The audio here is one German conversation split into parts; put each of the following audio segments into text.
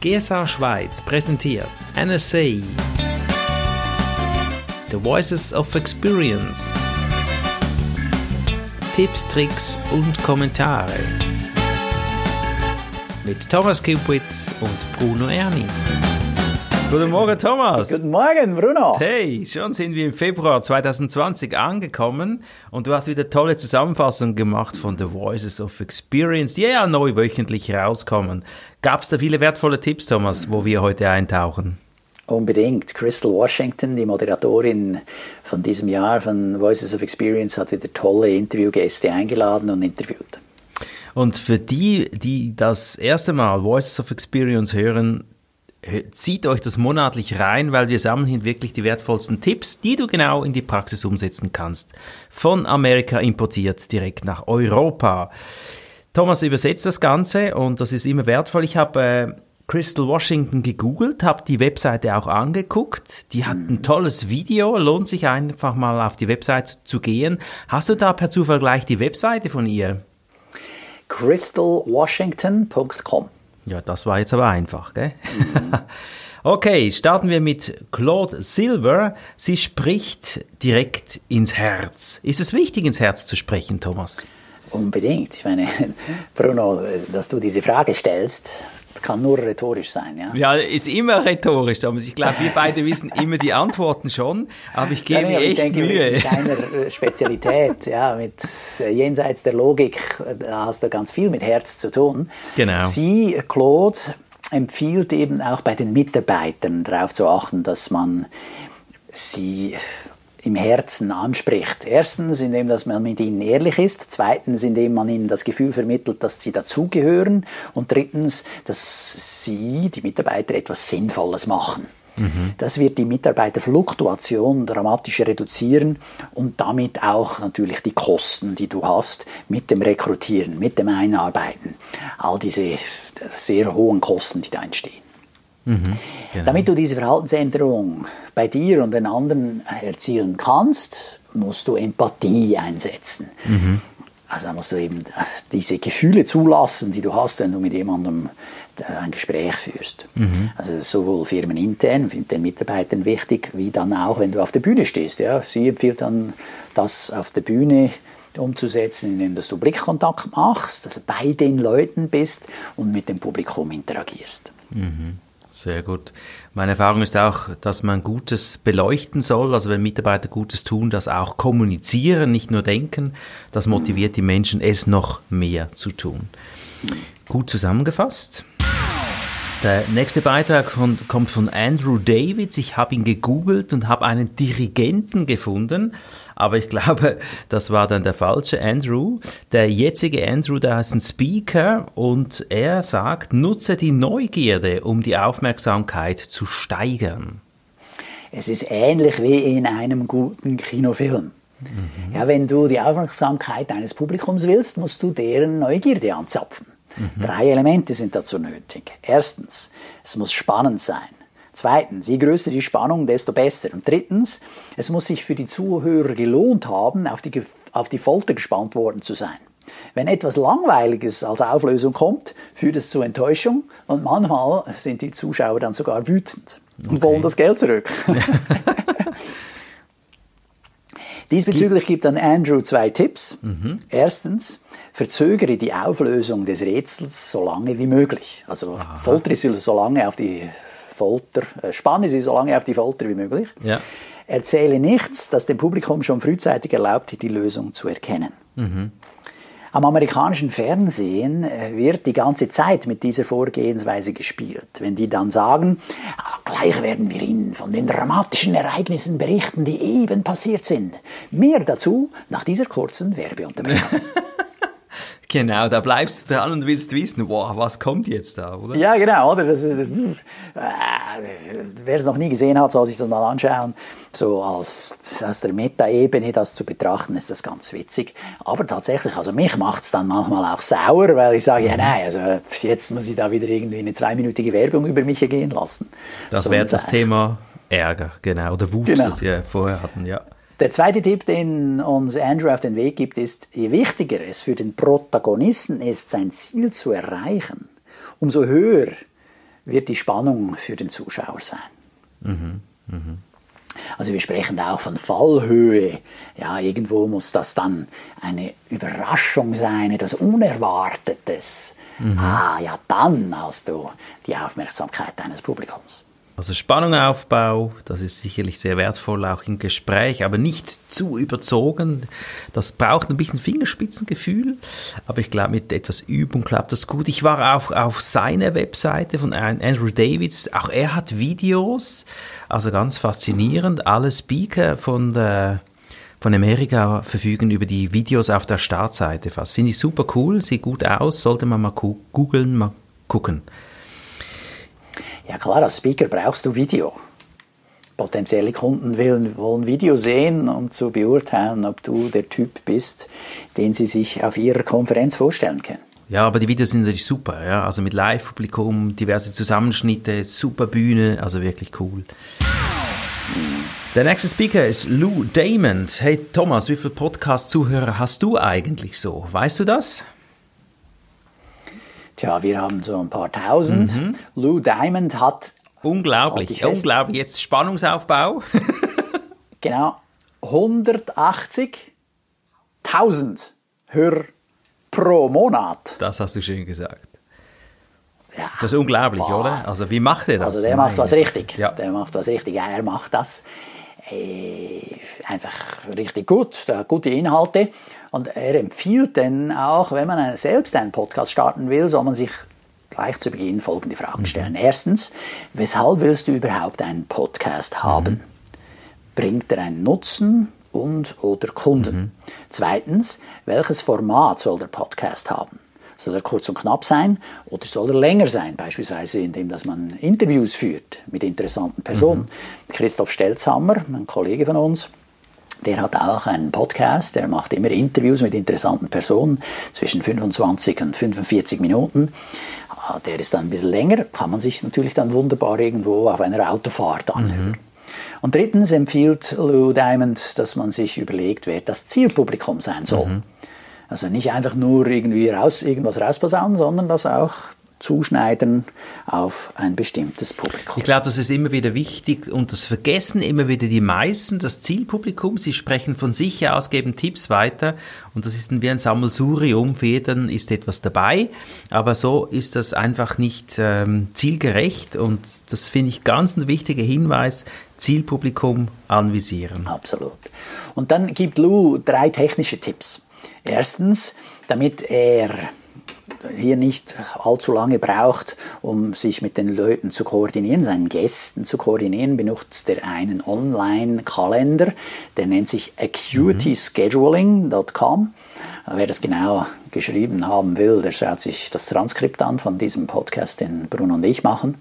GSA Schweiz präsentiert NSA The Voices of Experience. Tipps, Tricks und Kommentare. Mit Thomas Kupitz und Bruno Erni. Guten Morgen, Thomas. Guten Morgen, Bruno. Hey, schon sind wir im Februar 2020 angekommen und du hast wieder tolle Zusammenfassungen gemacht von The Voices of Experience, die ja neu wöchentlich rauskommen. Gab es da viele wertvolle Tipps, Thomas, wo wir heute eintauchen? Unbedingt. Crystal Washington, die Moderatorin von diesem Jahr von Voices of Experience, hat wieder tolle Interviewgäste eingeladen und interviewt. Und für die, die das erste Mal Voices of Experience hören, zieht euch das monatlich rein, weil wir sammeln hier wirklich die wertvollsten Tipps, die du genau in die Praxis umsetzen kannst. Von Amerika importiert direkt nach Europa. Thomas übersetzt das Ganze und das ist immer wertvoll. Ich habe äh, Crystal Washington gegoogelt, habe die Webseite auch angeguckt. Die hat ein tolles Video, lohnt sich einfach mal auf die Webseite zu gehen. Hast du da per Zufall gleich die Webseite von ihr? crystalwashington.com ja, das war jetzt aber einfach, gell? Okay, starten wir mit Claude Silver. Sie spricht direkt ins Herz. Ist es wichtig, ins Herz zu sprechen, Thomas? Unbedingt. Ich meine, Bruno, dass du diese Frage stellst, kann nur rhetorisch sein. Ja, ja ist immer rhetorisch, Thomas. Ich glaube, wir beide wissen immer die Antworten schon, aber ich gebe ja, mir echt denke, Mühe. Mit deiner äh, Spezialität, ja, mit äh, jenseits der Logik, da hast du ganz viel mit Herz zu tun. Genau. Sie, Claude, empfiehlt eben auch bei den Mitarbeitern darauf zu achten, dass man sie im Herzen anspricht. Erstens, indem dass man mit ihnen ehrlich ist. Zweitens, indem man ihnen das Gefühl vermittelt, dass sie dazugehören. Und drittens, dass sie, die Mitarbeiter, etwas Sinnvolles machen. Mhm. Das wird die Mitarbeiterfluktuation dramatisch reduzieren und damit auch natürlich die Kosten, die du hast mit dem Rekrutieren, mit dem Einarbeiten. All diese sehr hohen Kosten, die da entstehen. Mhm, genau. Damit du diese Verhaltensänderung bei dir und den anderen erzielen kannst, musst du Empathie einsetzen. Mhm. Also da musst du eben diese Gefühle zulassen, die du hast, wenn du mit jemandem äh, ein Gespräch führst. Mhm. Also sowohl firmenintern, den Mitarbeitern wichtig, wie dann auch, wenn du auf der Bühne stehst. Ja. Sie empfiehlt dann, das auf der Bühne umzusetzen, indem du Blickkontakt machst, also bei den Leuten bist und mit dem Publikum interagierst. Mhm. Sehr gut. Meine Erfahrung ist auch, dass man Gutes beleuchten soll, also wenn Mitarbeiter Gutes tun, das auch kommunizieren, nicht nur denken. Das motiviert die Menschen, es noch mehr zu tun. Gut zusammengefasst. Der nächste Beitrag von, kommt von Andrew Davids. Ich habe ihn gegoogelt und habe einen Dirigenten gefunden. Aber ich glaube, das war dann der falsche Andrew. Der jetzige Andrew, der ist ein Speaker und er sagt, nutze die Neugierde, um die Aufmerksamkeit zu steigern. Es ist ähnlich wie in einem guten Kinofilm. Mhm. Ja, wenn du die Aufmerksamkeit deines Publikums willst, musst du deren Neugierde anzapfen. Mhm. Drei Elemente sind dazu nötig. Erstens, es muss spannend sein. Zweitens, je größer die Spannung, desto besser. Und drittens, es muss sich für die Zuhörer gelohnt haben, auf die, auf die Folter gespannt worden zu sein. Wenn etwas Langweiliges als Auflösung kommt, führt es zu Enttäuschung und manchmal sind die Zuschauer dann sogar wütend und okay. wollen das Geld zurück. Diesbezüglich gibt dann Andrew zwei Tipps. Mhm. Erstens, verzögere die Auflösung des Rätsels so lange wie möglich. Also Aha. foltere sie so lange auf die Folter, äh, spanne sie so lange auf die Folter wie möglich. Ja. Erzähle nichts, das dem Publikum schon frühzeitig erlaubt, die Lösung zu erkennen. Mhm. Am amerikanischen Fernsehen äh, wird die ganze Zeit mit dieser Vorgehensweise gespielt. Wenn die dann sagen, ah, gleich werden wir Ihnen von den dramatischen Ereignissen berichten, die eben passiert sind. Mehr dazu nach dieser kurzen Werbeunterbrechung. Genau, da bleibst du dran und willst wissen, wow, was kommt jetzt da, oder? Ja, genau, oder? Das ist, äh, wer es noch nie gesehen hat, soll sich das mal anschauen. So als, aus der Meta-Ebene das zu betrachten, ist das ganz witzig. Aber tatsächlich, also mich macht es dann manchmal auch sauer, weil ich sage, ja, mhm. nein, also jetzt muss ich da wieder irgendwie eine zweiminütige Werbung über mich ergehen lassen. Das wäre das Thema Ärger, genau, oder Wut, genau. das wir vorher hatten, ja. Der zweite Tipp, den uns Andrew auf den Weg gibt, ist, je wichtiger es für den Protagonisten ist, sein Ziel zu erreichen, umso höher wird die Spannung für den Zuschauer sein. Mhm. Mhm. Also wir sprechen da auch von Fallhöhe. Ja, irgendwo muss das dann eine Überraschung sein, etwas Unerwartetes. Mhm. Ah, ja, dann hast du die Aufmerksamkeit deines Publikums. Also Spannung Aufbau, das ist sicherlich sehr wertvoll, auch im Gespräch, aber nicht zu überzogen. Das braucht ein bisschen Fingerspitzengefühl, aber ich glaube, mit etwas Übung klappt das gut. Ich war auch auf seiner Webseite von Andrew Davids, auch er hat Videos, also ganz faszinierend. Alle Speaker von der von Amerika verfügen über die Videos auf der Startseite fast. Finde ich super cool, sieht gut aus, sollte man mal googeln, mal gucken. Ja klar, als Speaker brauchst du Video. Potenzielle Kunden wollen, wollen Video sehen, um zu beurteilen, ob du der Typ bist, den sie sich auf ihrer Konferenz vorstellen können. Ja, aber die Videos sind natürlich super, ja. Also mit Live-Publikum, diverse Zusammenschnitte, super Bühne, also wirklich cool. Der nächste Speaker ist Lou Damon. Hey Thomas, wie viele Podcast-Zuhörer hast du eigentlich so? Weißt du das? Tja, wir haben so ein paar tausend. Mhm. Lou Diamond hat. Unglaublich, unglaublich. Jetzt Spannungsaufbau. genau. 180.000 Hörer pro Monat. Das hast du schön gesagt. Ja, das ist unglaublich, boah. oder? Also wie macht er das? Also der macht was richtig. Ja. Der macht was richtig. Ja, er macht das äh, einfach richtig gut. Hat gute Inhalte. Und er empfiehlt dann auch, wenn man selbst einen Podcast starten will, soll man sich gleich zu Beginn folgende Fragen stellen. Mhm. Erstens, weshalb willst du überhaupt einen Podcast haben? Mhm. Bringt er einen Nutzen und oder Kunden? Mhm. Zweitens, welches Format soll der Podcast haben? Soll er kurz und knapp sein oder soll er länger sein? Beispielsweise indem dass man Interviews führt mit interessanten Personen. Mhm. Christoph Stelzhammer, ein Kollege von uns, der hat auch einen Podcast, der macht immer Interviews mit interessanten Personen zwischen 25 und 45 Minuten. Ah, der ist dann ein bisschen länger, kann man sich natürlich dann wunderbar irgendwo auf einer Autofahrt anhören. Mhm. Und drittens empfiehlt Lou Diamond, dass man sich überlegt, wer das Zielpublikum sein soll. Mhm. Also nicht einfach nur irgendwie raus, irgendwas rausposaunen, sondern das auch zuschneiden auf ein bestimmtes Publikum. Ich glaube, das ist immer wieder wichtig und das vergessen immer wieder die meisten, das Zielpublikum. Sie sprechen von sich aus, geben Tipps weiter und das ist wie ein Sammelsurium. Für jeden ist etwas dabei, aber so ist das einfach nicht ähm, zielgerecht und das finde ich ganz ein wichtiger Hinweis. Zielpublikum anvisieren. Absolut. Und dann gibt Lou drei technische Tipps. Erstens, damit er hier nicht allzu lange braucht, um sich mit den Leuten zu koordinieren, seinen Gästen zu koordinieren, benutzt er einen Online-Kalender, der nennt sich acuityscheduling.com. Wer das genau geschrieben haben will, der schaut sich das Transkript an von diesem Podcast, den Bruno und ich machen.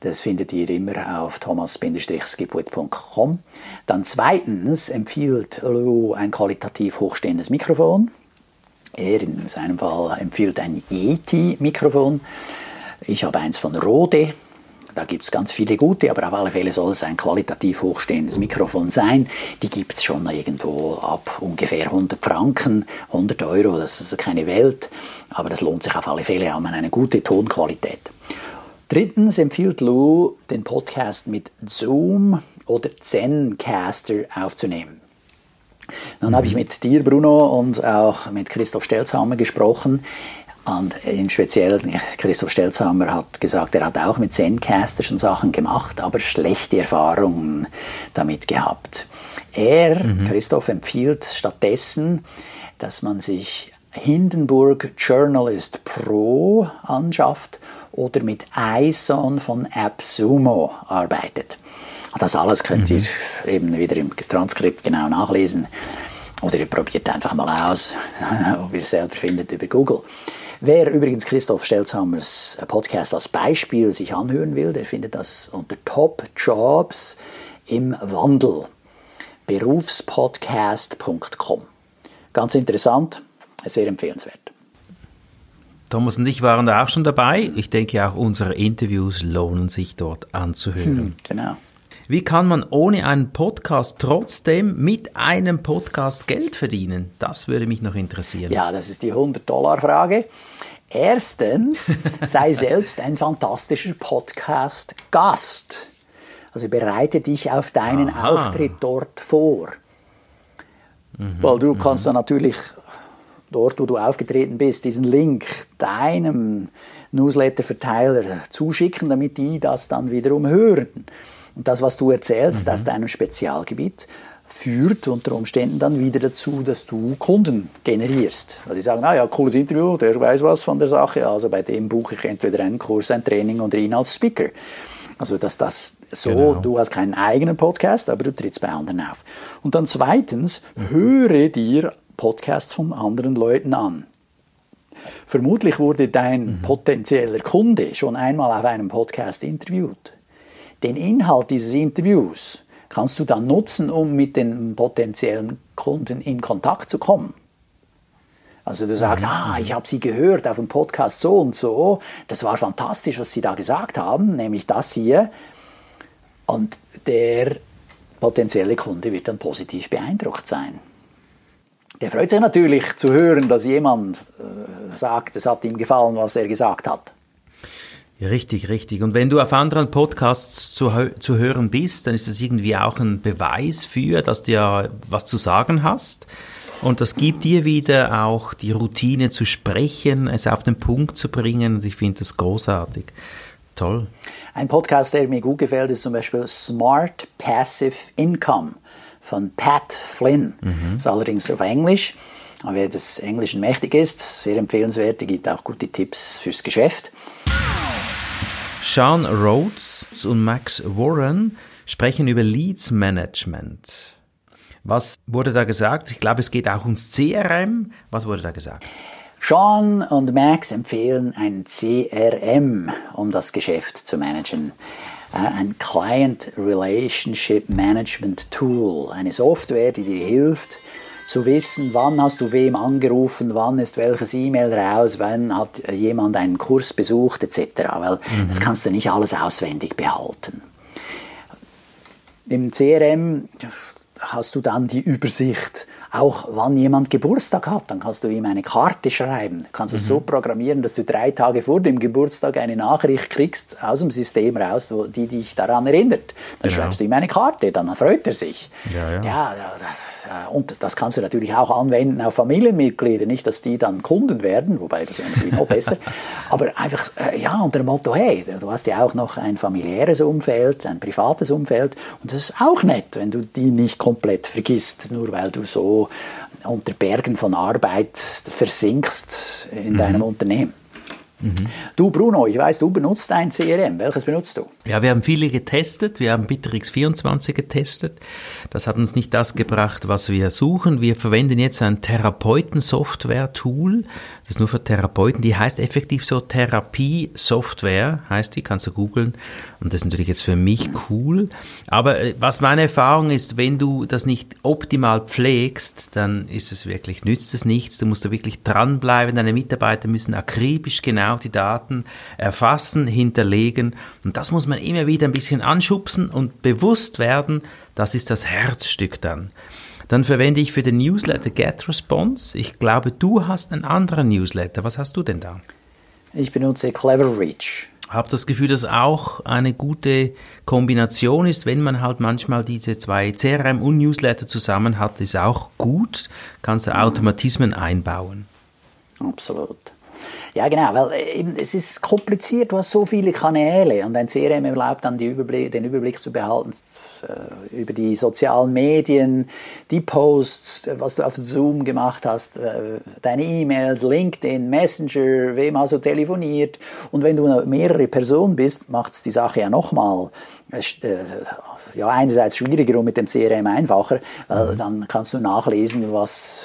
Das findet ihr immer auf thomas-skipwit.com. Dann zweitens empfiehlt Lou ein qualitativ hochstehendes Mikrofon. Er in seinem Fall empfiehlt ein Yeti-Mikrofon. Ich habe eins von Rode. Da gibt es ganz viele gute, aber auf alle Fälle soll es ein qualitativ hochstehendes Mikrofon sein. Die gibt es schon irgendwo ab ungefähr 100 Franken, 100 Euro, das ist also keine Welt, aber das lohnt sich auf alle Fälle, hat man eine gute Tonqualität. Drittens empfiehlt Lou, den Podcast mit Zoom oder Zencaster aufzunehmen. Dann mhm. habe ich mit dir, Bruno, und auch mit Christoph Stelzhammer gesprochen. Und im Speziellen, Christoph Stelzhammer hat gesagt, er hat auch mit Zencaster schon Sachen gemacht, aber schlechte Erfahrungen damit gehabt. Er, mhm. Christoph, empfiehlt stattdessen, dass man sich Hindenburg Journalist Pro anschafft oder mit ISON von AppSumo arbeitet. Das alles könnt ihr mhm. eben wieder im Transkript genau nachlesen. Oder ihr probiert einfach mal aus, ob ihr es selber findet über Google. Wer übrigens Christoph Stelzhammers Podcast als Beispiel sich anhören will, der findet das unter Top Jobs im Wandel. Berufspodcast.com. Ganz interessant, sehr empfehlenswert. Thomas und ich waren da auch schon dabei. Ich denke auch unsere Interviews lohnen sich dort anzuhören. Hm, genau. Wie kann man ohne einen Podcast trotzdem mit einem Podcast Geld verdienen? Das würde mich noch interessieren. Ja, das ist die 100-Dollar-Frage. Erstens, sei selbst ein fantastischer Podcast-Gast. Also bereite dich auf deinen Aha. Auftritt dort vor. Mhm, Weil du mhm. kannst dann natürlich dort, wo du aufgetreten bist, diesen Link deinem Newsletter-Verteiler zuschicken, damit die das dann wiederum hören. Und das, was du erzählst mhm. aus deinem Spezialgebiet, führt unter Umständen dann wieder dazu, dass du Kunden generierst. Weil die sagen, ah ja, cooles Interview, der weiß was von der Sache, also bei dem buche ich entweder einen Kurs, ein Training oder ihn als Speaker. Also dass das so, genau. du hast keinen eigenen Podcast, aber du trittst bei anderen auf. Und dann zweitens, höre dir Podcasts von anderen Leuten an. Vermutlich wurde dein mhm. potenzieller Kunde schon einmal auf einem Podcast interviewt. Den Inhalt dieses Interviews kannst du dann nutzen, um mit den potenziellen Kunden in Kontakt zu kommen. Also du sagst, mhm. ah, ich habe sie gehört auf dem Podcast so und so, das war fantastisch, was sie da gesagt haben, nämlich das hier. Und der potenzielle Kunde wird dann positiv beeindruckt sein. Der freut sich natürlich zu hören, dass jemand äh, sagt, es hat ihm gefallen, was er gesagt hat. Ja, richtig, richtig. Und wenn du auf anderen Podcasts zu, zu hören bist, dann ist das irgendwie auch ein Beweis für, dass du ja was zu sagen hast. Und das gibt dir wieder auch die Routine zu sprechen, es auf den Punkt zu bringen. Und ich finde das großartig. Toll. Ein Podcast, der mir gut gefällt, ist zum Beispiel Smart Passive Income von Pat Flynn. Mhm. Das ist allerdings auf Englisch. Aber wer des Englischen mächtig ist, sehr empfehlenswert, der gibt auch gute Tipps fürs Geschäft. Sean Rhodes und Max Warren sprechen über Leads Management. Was wurde da gesagt? Ich glaube, es geht auch ums CRM. Was wurde da gesagt? Sean und Max empfehlen ein CRM, um das Geschäft zu managen. Äh, ein Client Relationship Management Tool, eine Software, die dir hilft, zu wissen, wann hast du wem angerufen, wann ist welches E-Mail raus, wann hat jemand einen Kurs besucht etc. Weil mhm. das kannst du nicht alles auswendig behalten. Im CRM hast du dann die Übersicht auch wann jemand Geburtstag hat, dann kannst du ihm eine Karte schreiben. Du kannst mhm. es so programmieren, dass du drei Tage vor dem Geburtstag eine Nachricht kriegst aus dem System raus, die dich daran erinnert. Dann genau. schreibst du ihm eine Karte, dann freut er sich. Ja, ja. ja und das kannst du natürlich auch anwenden auf Familienmitglieder, nicht, dass die dann Kunden werden, wobei das wäre natürlich noch besser, aber einfach, äh, ja, unter dem Motto, hey, du hast ja auch noch ein familiäres Umfeld, ein privates Umfeld und das ist auch nett, wenn du die nicht komplett vergisst, nur weil du so unter Bergen von Arbeit versinkst in mhm. deinem Unternehmen. Mhm. Du Bruno, ich weiß, du benutzt ein CRM. Welches benutzt du? Ja, wir haben viele getestet. Wir haben Bittrex 24 getestet. Das hat uns nicht das gebracht, was wir suchen. Wir verwenden jetzt ein Therapeuten-Software-Tool. Das ist nur für Therapeuten. Die heißt effektiv so Therapie-Software, heißt die, kannst du googeln. Und das ist natürlich jetzt für mich cool. Aber äh, was meine Erfahrung ist, wenn du das nicht optimal pflegst, dann ist es wirklich, nützt es nichts. Du musst da wirklich dranbleiben. Deine Mitarbeiter müssen akribisch genau die Daten erfassen, hinterlegen. Und das muss man immer wieder ein bisschen anschubsen und bewusst werden. Das ist das Herzstück dann. Dann verwende ich für den Newsletter GetResponse. Ich glaube, du hast einen anderen Newsletter. Was hast du denn da? Ich benutze Clever Reach habe das Gefühl, dass auch eine gute Kombination ist, wenn man halt manchmal diese zwei CRM und Newsletter zusammen hat, ist auch gut, kannst du Automatismen einbauen. Absolut. Ja, genau, weil äh, es ist kompliziert, du hast so viele Kanäle und ein CRM erlaubt dann Überblick, den Überblick zu behalten äh, über die sozialen Medien, die Posts, was du auf Zoom gemacht hast, äh, deine E-Mails, LinkedIn, Messenger, wem hast du telefoniert und wenn du mehrere Personen bist, macht es die Sache ja nochmal ja, einerseits schwieriger und mit dem CRM einfacher, weil mhm. dann kannst du nachlesen, was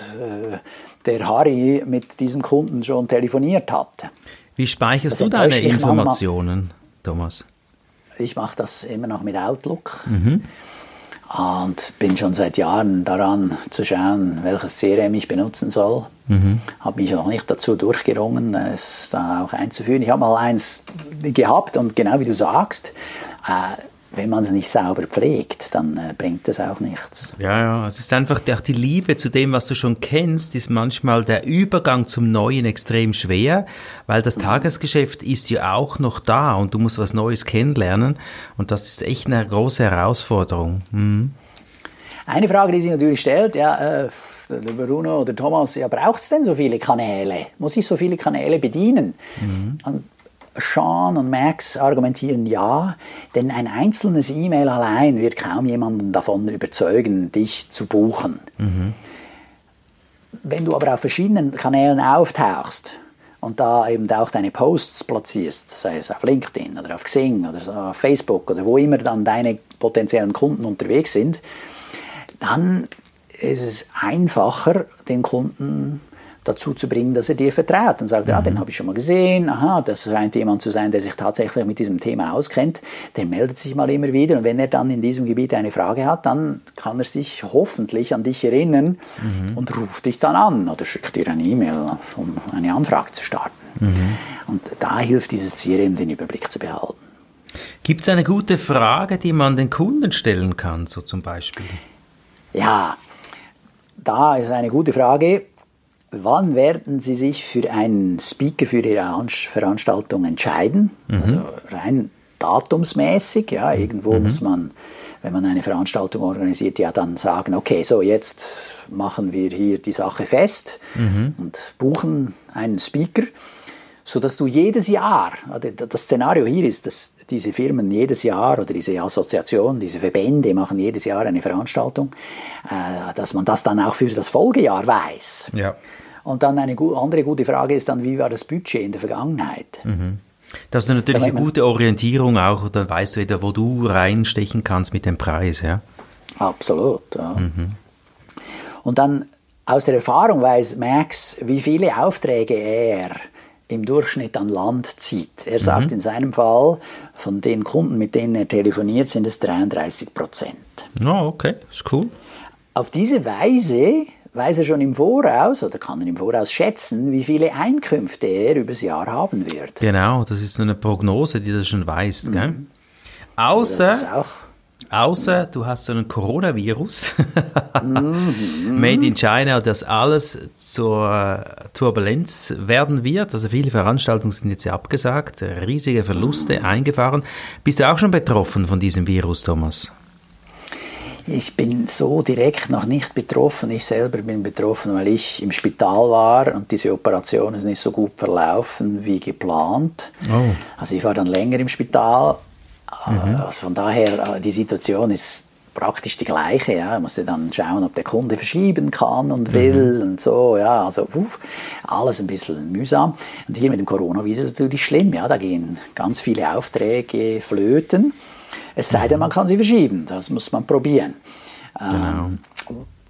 der Harry mit diesem Kunden schon telefoniert hat. Wie speicherst das du deine Informationen, Thomas? Ich mache das immer noch mit Outlook. Mhm. Und bin schon seit Jahren daran zu schauen, welches CRM ich benutzen soll. Mhm. Habe mich auch nicht dazu durchgerungen, es da auch einzuführen. Ich habe mal eins gehabt und genau wie du sagst, äh, wenn man es nicht sauber pflegt, dann äh, bringt es auch nichts. Ja, ja, es ist einfach auch die Liebe zu dem, was du schon kennst, ist manchmal der Übergang zum Neuen extrem schwer, weil das mhm. Tagesgeschäft ist ja auch noch da und du musst was Neues kennenlernen und das ist echt eine große Herausforderung. Mhm. Eine Frage, die sich natürlich stellt, ja, äh, Bruno oder Thomas, ja, braucht es denn so viele Kanäle? Muss ich so viele Kanäle bedienen? Mhm. Und Sean und Max argumentieren ja, denn ein einzelnes E-Mail allein wird kaum jemanden davon überzeugen, dich zu buchen. Mhm. Wenn du aber auf verschiedenen Kanälen auftauchst und da eben auch deine Posts platzierst, sei es auf LinkedIn oder auf Xing oder auf Facebook oder wo immer dann deine potenziellen Kunden unterwegs sind, dann ist es einfacher, den Kunden dazu zu bringen, dass er dir vertraut und sagt, mhm. ja, den habe ich schon mal gesehen, aha, das scheint jemand zu sein, der sich tatsächlich mit diesem Thema auskennt, der meldet sich mal immer wieder und wenn er dann in diesem Gebiet eine Frage hat, dann kann er sich hoffentlich an dich erinnern mhm. und ruft dich dann an oder schickt dir eine E-Mail, um eine Anfrage zu starten. Mhm. Und da hilft dieses CRM, den Überblick zu behalten. Gibt es eine gute Frage, die man den Kunden stellen kann, so zum Beispiel? Ja, da ist eine gute Frage. Wann werden Sie sich für einen Speaker für Ihre Veranstaltung entscheiden? Mhm. Also rein datumsmäßig, ja, irgendwo mhm. muss man, wenn man eine Veranstaltung organisiert, ja dann sagen, okay, so jetzt machen wir hier die Sache fest mhm. und buchen einen Speaker sodass du jedes Jahr, das Szenario hier ist, dass diese Firmen jedes Jahr oder diese Assoziationen, diese Verbände machen jedes Jahr eine Veranstaltung, äh, dass man das dann auch für das Folgejahr weiß. Ja. Und dann eine andere gute Frage ist dann, wie war das Budget in der Vergangenheit? Mhm. Das ist natürlich eine gute Orientierung auch, dann weißt du wieder, wo du reinstechen kannst mit dem Preis, ja? Absolut, ja. Mhm. Und dann aus der Erfahrung weiß Max, wie viele Aufträge er im Durchschnitt an Land zieht. Er sagt mhm. in seinem Fall, von den Kunden, mit denen er telefoniert, sind es 33 Prozent. Oh, okay, ist cool. Auf diese Weise weiß er schon im Voraus oder kann er im Voraus schätzen, wie viele Einkünfte er übers Jahr haben wird. Genau, das ist so eine Prognose, die du schon weißt. Mhm. Gell? Außer, also Außer du hast so einen Coronavirus, mhm. made in China, das alles zur Turbulenz werden wird. Also viele Veranstaltungen sind jetzt abgesagt, riesige Verluste mhm. eingefahren. Bist du auch schon betroffen von diesem Virus, Thomas? Ich bin so direkt noch nicht betroffen. Ich selber bin betroffen, weil ich im Spital war und diese Operation ist nicht so gut verlaufen wie geplant. Oh. Also ich war dann länger im Spital Mhm. Also von daher, äh, die Situation ist praktisch die gleiche. Ja. Man musste dann schauen, ob der Kunde verschieben kann und will mhm. und so. Ja. Also uff, alles ein bisschen mühsam. Und hier mit dem Coronavirus ist natürlich schlimm. Ja. Da gehen ganz viele Aufträge flöten. Es sei denn, mhm. man kann sie verschieben. Das muss man probieren. Genau. Ähm,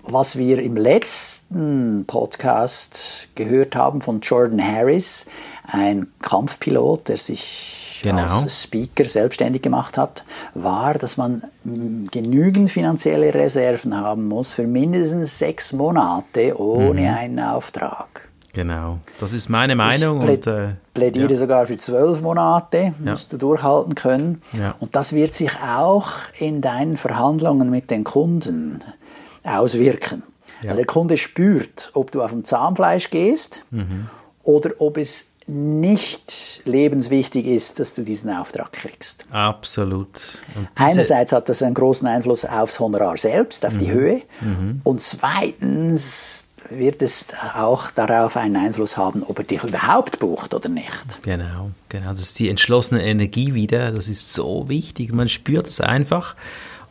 was wir im letzten Podcast gehört haben von Jordan Harris, ein Kampfpilot, der sich genau. als Speaker selbstständig gemacht hat, war, dass man mm, genügend finanzielle Reserven haben muss für mindestens sechs Monate ohne mhm. einen Auftrag. Genau, das ist meine Meinung. Ich und, äh, plädiere ja. sogar für zwölf Monate, musst ja. du durchhalten können. Ja. Und das wird sich auch in deinen Verhandlungen mit den Kunden auswirken. Weil der Kunde spürt, ob du auf dem Zahnfleisch gehst mhm. oder ob es nicht lebenswichtig ist, dass du diesen Auftrag kriegst. Absolut. Einerseits hat das einen großen Einfluss aufs Honorar selbst, auf mhm. die Höhe. Mhm. Und zweitens wird es auch darauf einen Einfluss haben, ob er dich überhaupt bucht oder nicht. Genau, genau. Das ist die entschlossene Energie wieder. Das ist so wichtig. Man spürt es einfach.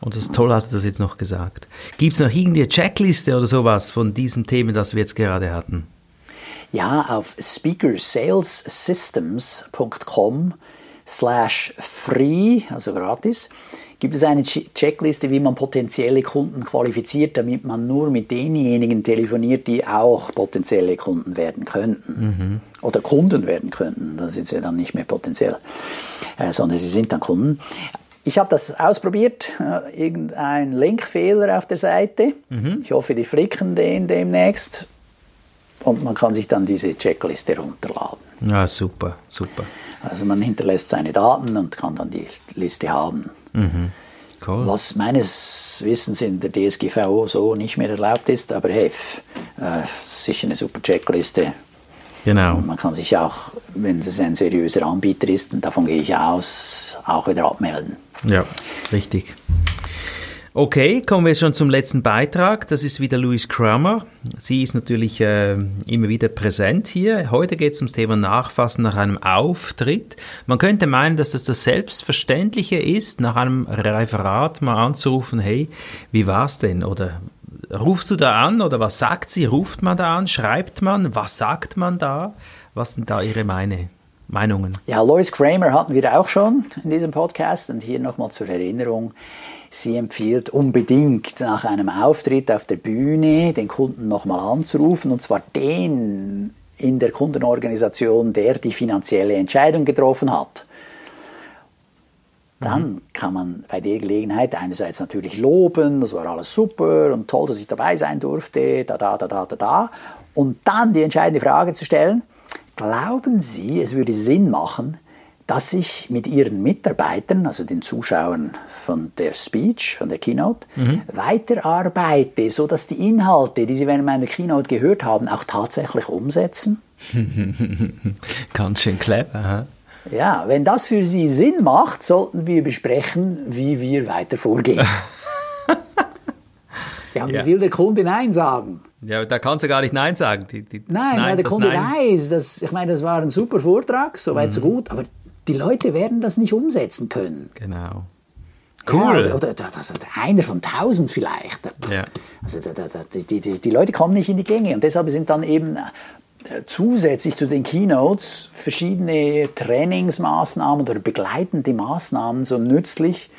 Und das ist toll, hast du das jetzt noch gesagt. Gibt es noch irgendeine Checkliste oder sowas von diesen Themen, das wir jetzt gerade hatten? Ja, auf speakersalessystems.com slash free, also gratis, gibt es eine Checkliste, wie man potenzielle Kunden qualifiziert, damit man nur mit denjenigen telefoniert, die auch potenzielle Kunden werden könnten. Mhm. Oder Kunden werden könnten. Das ist ja dann nicht mehr potenziell, äh, sondern sie sind dann Kunden. Ich habe das ausprobiert, äh, irgendein Linkfehler auf der Seite. Mhm. Ich hoffe, die flicken den demnächst und man kann sich dann diese Checkliste runterladen. Ja, super, super. Also man hinterlässt seine Daten und kann dann die Liste haben. Mhm. Cool. Was meines Wissens in der DSGVO so nicht mehr erlaubt ist, aber hey, äh, sicher eine super Checkliste. Genau. Und man kann sich auch, wenn es ein seriöser Anbieter ist, und davon gehe ich aus, auch wieder abmelden. Ja, richtig. Okay, kommen wir schon zum letzten Beitrag. Das ist wieder Louise Kramer. Sie ist natürlich äh, immer wieder präsent hier. Heute geht es ums Thema Nachfassen nach einem Auftritt. Man könnte meinen, dass das das Selbstverständliche ist, nach einem Referat mal anzurufen, hey, wie war's denn? Oder rufst du da an oder was sagt sie? Ruft man da an? Schreibt man? Was sagt man da? Was sind da Ihre meine, Meinungen? Ja, Lois Kramer hatten wir auch schon in diesem Podcast und hier nochmal zur Erinnerung. Sie empfiehlt unbedingt nach einem Auftritt auf der Bühne den Kunden nochmal anzurufen und zwar den in der Kundenorganisation, der die finanzielle Entscheidung getroffen hat. Dann mhm. kann man bei der Gelegenheit einerseits natürlich loben, das war alles super und toll, dass ich dabei sein durfte, da, da, da, da, da, da. Und dann die entscheidende Frage zu stellen, glauben Sie, es würde Sinn machen, dass ich mit ihren Mitarbeitern, also den Zuschauern von der Speech, von der Keynote, mhm. weiterarbeite, sodass die Inhalte, die sie während meiner Keynote gehört haben, auch tatsächlich umsetzen? Ganz schön clever. He? Ja, wenn das für Sie Sinn macht, sollten wir besprechen, wie wir weiter vorgehen. ja, wie ja. will der Kunde Nein sagen? Ja, da kannst du gar nicht Nein sagen. Die, die, Nein, Nein, weil der Kunde Nein. weiß, dass, ich meine, das war ein super Vortrag, soweit mhm. so gut, aber die Leute werden das nicht umsetzen können. Genau. Cool. Ja, oder, oder, also einer von tausend vielleicht. Ja. Also die, die, die, die Leute kommen nicht in die Gänge und deshalb sind dann eben äh, zusätzlich zu den Keynotes verschiedene Trainingsmaßnahmen oder begleitende Maßnahmen so nützlich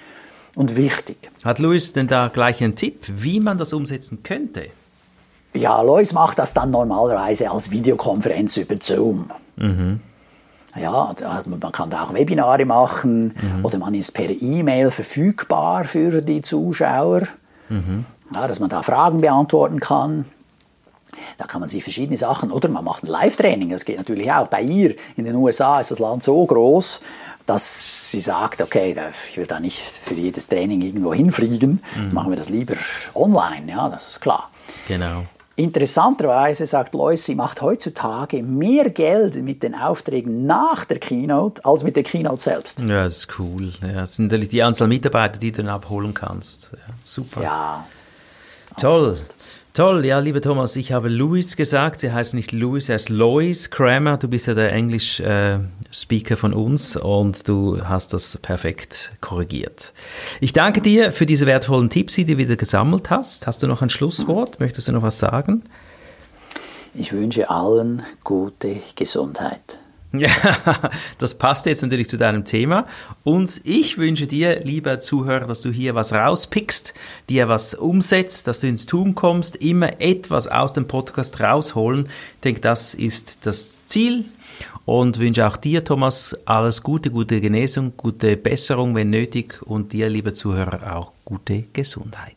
und wichtig. Hat Luis denn da gleich einen Tipp, wie man das umsetzen könnte? Ja, Lois macht das dann normalerweise als Videokonferenz über Zoom. Mhm. Ja, man kann da auch Webinare machen mhm. oder man ist per E-Mail verfügbar für die Zuschauer, mhm. ja, dass man da Fragen beantworten kann. Da kann man sich verschiedene Sachen, oder man macht ein Live-Training, das geht natürlich auch. Bei ihr in den USA ist das Land so groß, dass sie sagt, okay, ich will da nicht für jedes Training irgendwo hinfliegen, mhm. machen wir das lieber online, ja, das ist klar. Genau. Interessanterweise sagt Lois, sie macht heutzutage mehr Geld mit den Aufträgen nach der Keynote als mit der Keynote selbst. Ja, das ist cool. Ja, das sind natürlich die Anzahl Mitarbeiter, die du dann abholen kannst. Ja, super. Ja. Toll. Absolut. Toll, ja, lieber Thomas, ich habe Louis gesagt, sie heißt nicht Louis, er heißt Lois Kramer, du bist ja der Englisch-Speaker äh, von uns und du hast das perfekt korrigiert. Ich danke dir für diese wertvollen Tipps, die du wieder gesammelt hast. Hast du noch ein Schlusswort? Möchtest du noch was sagen? Ich wünsche allen gute Gesundheit. Ja, das passt jetzt natürlich zu deinem Thema. Und ich wünsche dir, lieber Zuhörer, dass du hier was rauspickst, dir was umsetzt, dass du ins Tun kommst, immer etwas aus dem Podcast rausholen. Ich denke, das ist das Ziel. Und wünsche auch dir, Thomas, alles Gute, gute Genesung, gute Besserung, wenn nötig. Und dir, lieber Zuhörer, auch gute Gesundheit.